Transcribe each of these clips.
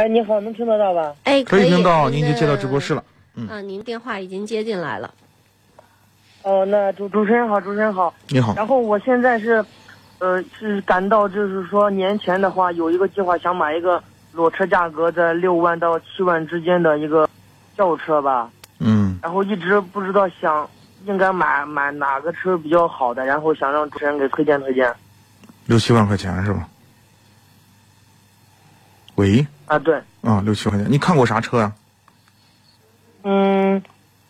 哎，你好，能听得到吧？哎，可以听到，您已经接到直播室了。嗯啊，您电话已经接进来了。哦，那主主持人好，主持人好。你好，然后我现在是，呃，是感到就是说年前的话有一个计划，想买一个裸车价格在六万到七万之间的一个轿车吧。嗯，然后一直不知道想应该买买哪个车比较好的，然后想让主持人给推荐推荐。六七万块钱是吧？喂，啊，对，啊，六七万块钱，你看过啥车呀、嗯，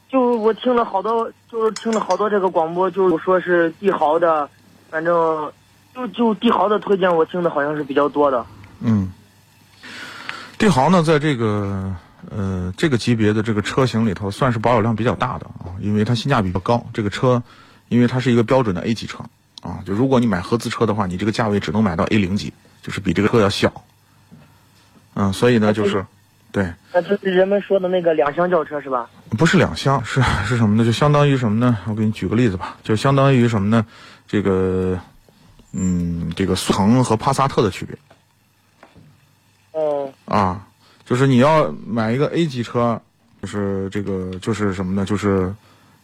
就我听了好多，就是听了好多这个广播，就说是帝豪的，反正就就帝豪的推荐，我听的好像是比较多的。嗯，帝豪呢，在这个呃这个级别的这个车型里头，算是保有量比较大的啊，因为它性价比比较高。这个车，因为它是一个标准的 A 级车啊，就如果你买合资车的话，你这个价位只能买到 A 零级，就是比这个车要小。嗯，所以呢，就是，对，那这是人们说的那个两厢轿车是吧？不是两厢，是是什么呢？就相当于什么呢？我给你举个例子吧，就相当于什么呢？这个，嗯，这个速腾和帕萨特的区别嗯，啊，就是你要买一个 A 级车，就是这个就是什么呢？就是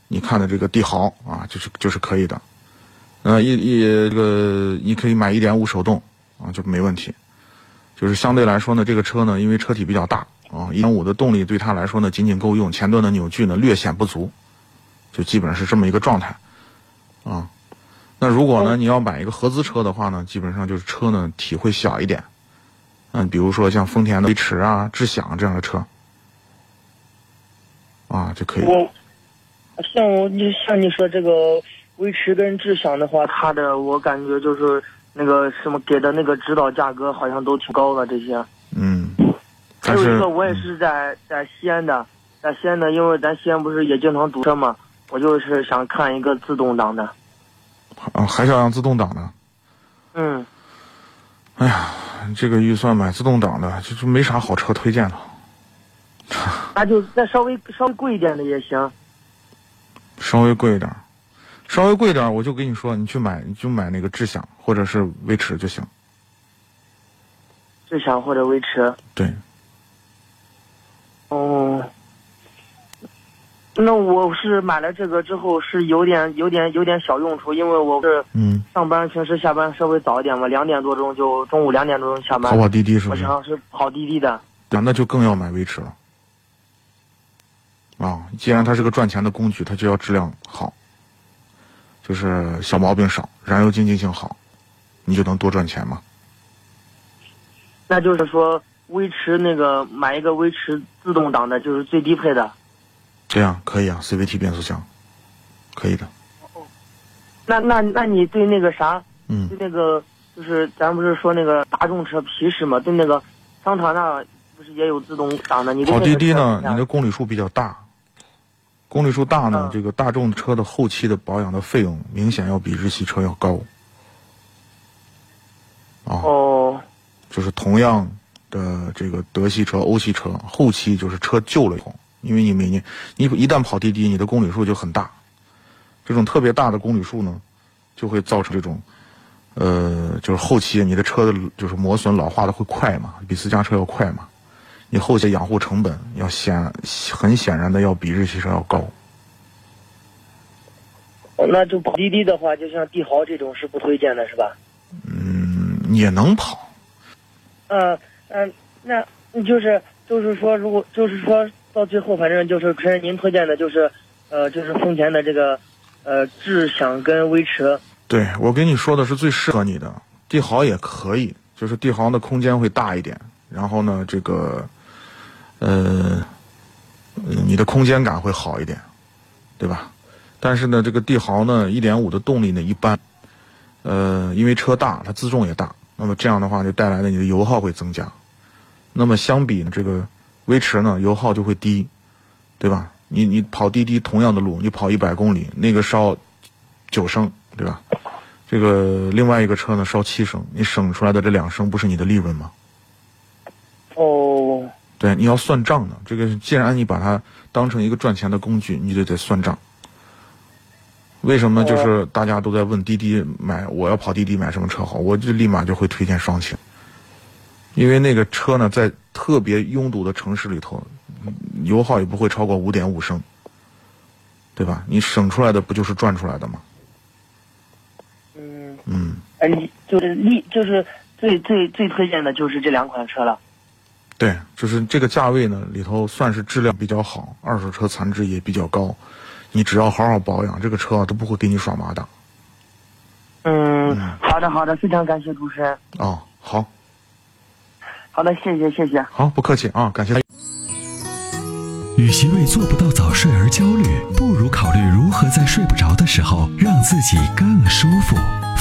你看的这个帝豪啊，就是就是可以的。呃，一一这个你可以买一点五手动啊，就没问题。就是相对来说呢，这个车呢，因为车体比较大啊，一点五的动力对它来说呢，仅仅够用，前端的扭矩呢略显不足，就基本上是这么一个状态啊。那如果呢，你要买一个合资车的话呢，基本上就是车呢体会小一点，嗯，比如说像丰田的威驰啊、智享这样的车啊就可以。我像我你像你说这个威驰跟智享的话，它的我感觉就是那个什么给的那个指导价格好像都挺高的这些。嗯，还有一个我也是在在西安的，在西安的，因为咱西安不是也经常堵车嘛，我就是想看一个自动挡的。啊，还想让自动挡的，嗯，哎呀，这个预算买自动挡的，就是没啥好车推荐了。那就再稍微稍微贵一点的也行。稍微贵一点儿，稍微贵点，我就跟你说，你去买，你就买那个智享或者是威驰就行。智享或者威驰。对，哦，那我是买了这个之后是有点有点有点小用处，因为我是嗯，上班平时下班稍微早一点嘛，两点多钟就中午两点多钟下班跑。跑滴滴是不是？我想是跑滴滴的。对，那就更要买威驰了。啊，既然它是个赚钱的工具，它就要质量好，就是小毛病少，燃油经济性好，你就能多赚钱嘛。那就是说，威驰那个买一个威驰自动挡的，就是最低配的。这样可以啊，CVT 变速箱，可以的。哦那那那你对那个啥，嗯对那个就是咱不是说那个大众车皮实嘛？对那个桑塔纳不是也有自动挡的？你对跑滴滴呢，你的公里数比较大，公里数大呢，嗯。这个大众车的后期的保养的费用明显要比日系车要高。啊，哦，就是同样的这个德系车、欧系车，后期就是车旧了以后，因为你每年你一旦跑滴滴，你的公里数就很大，这种特别大的公里数呢，就会造成这种，呃，就是后期你的车的就是磨损老化的会快嘛，比私家车要快嘛，你后期养护成本要显很显然的要比日系车要高。哦那就跑滴滴的话，就像帝豪这种是不推荐的，是吧？嗯，也能跑，嗯嗯，那就是就是说，如果就是说到最后，反正就是纯您推荐的，就是呃，就是丰田的这个呃智享跟威驰。对我跟你说的是最适合你的，帝豪也可以，就是帝豪的空间会大一点，然后呢，这个呃，你的空间感会好一点，对吧？但是呢，这个帝豪呢，一点五的动力呢一般，呃，因为车大，它自重也大，那么这样的话就带来了你的油耗会增加。那么相比，这个威驰呢，油耗就会低，对吧？你你跑滴滴同样的路，你跑一百公里，那个烧九升，对吧？这个另外一个车呢烧七升，你省出来的这两升不是你的利润吗？哦，对，你要算账的。这个既然你把它当成一个赚钱的工具，你就得算账。为什么就是大家都在问滴滴买，我要跑滴滴买什么车好？我就立马就会推荐双擎，因为那个车呢，在特别拥堵的城市里头，油耗也不会超过五点五升，对吧？你省出来的不就是赚出来的吗？嗯，嗯，哎，你就是利就是最最最推荐的就是这两款车了。对，就是这个价位呢，里头算是质量比较好，二手车残值也比较高。你只要好好保养，这个车都不会给你耍麻的。嗯，好的好的，非常感谢主持人。哦，好，好的，谢谢谢谢。好，不客气啊，感谢。与其为做不到早睡而焦虑，不如考虑如何在睡不着的时候让自己更舒服。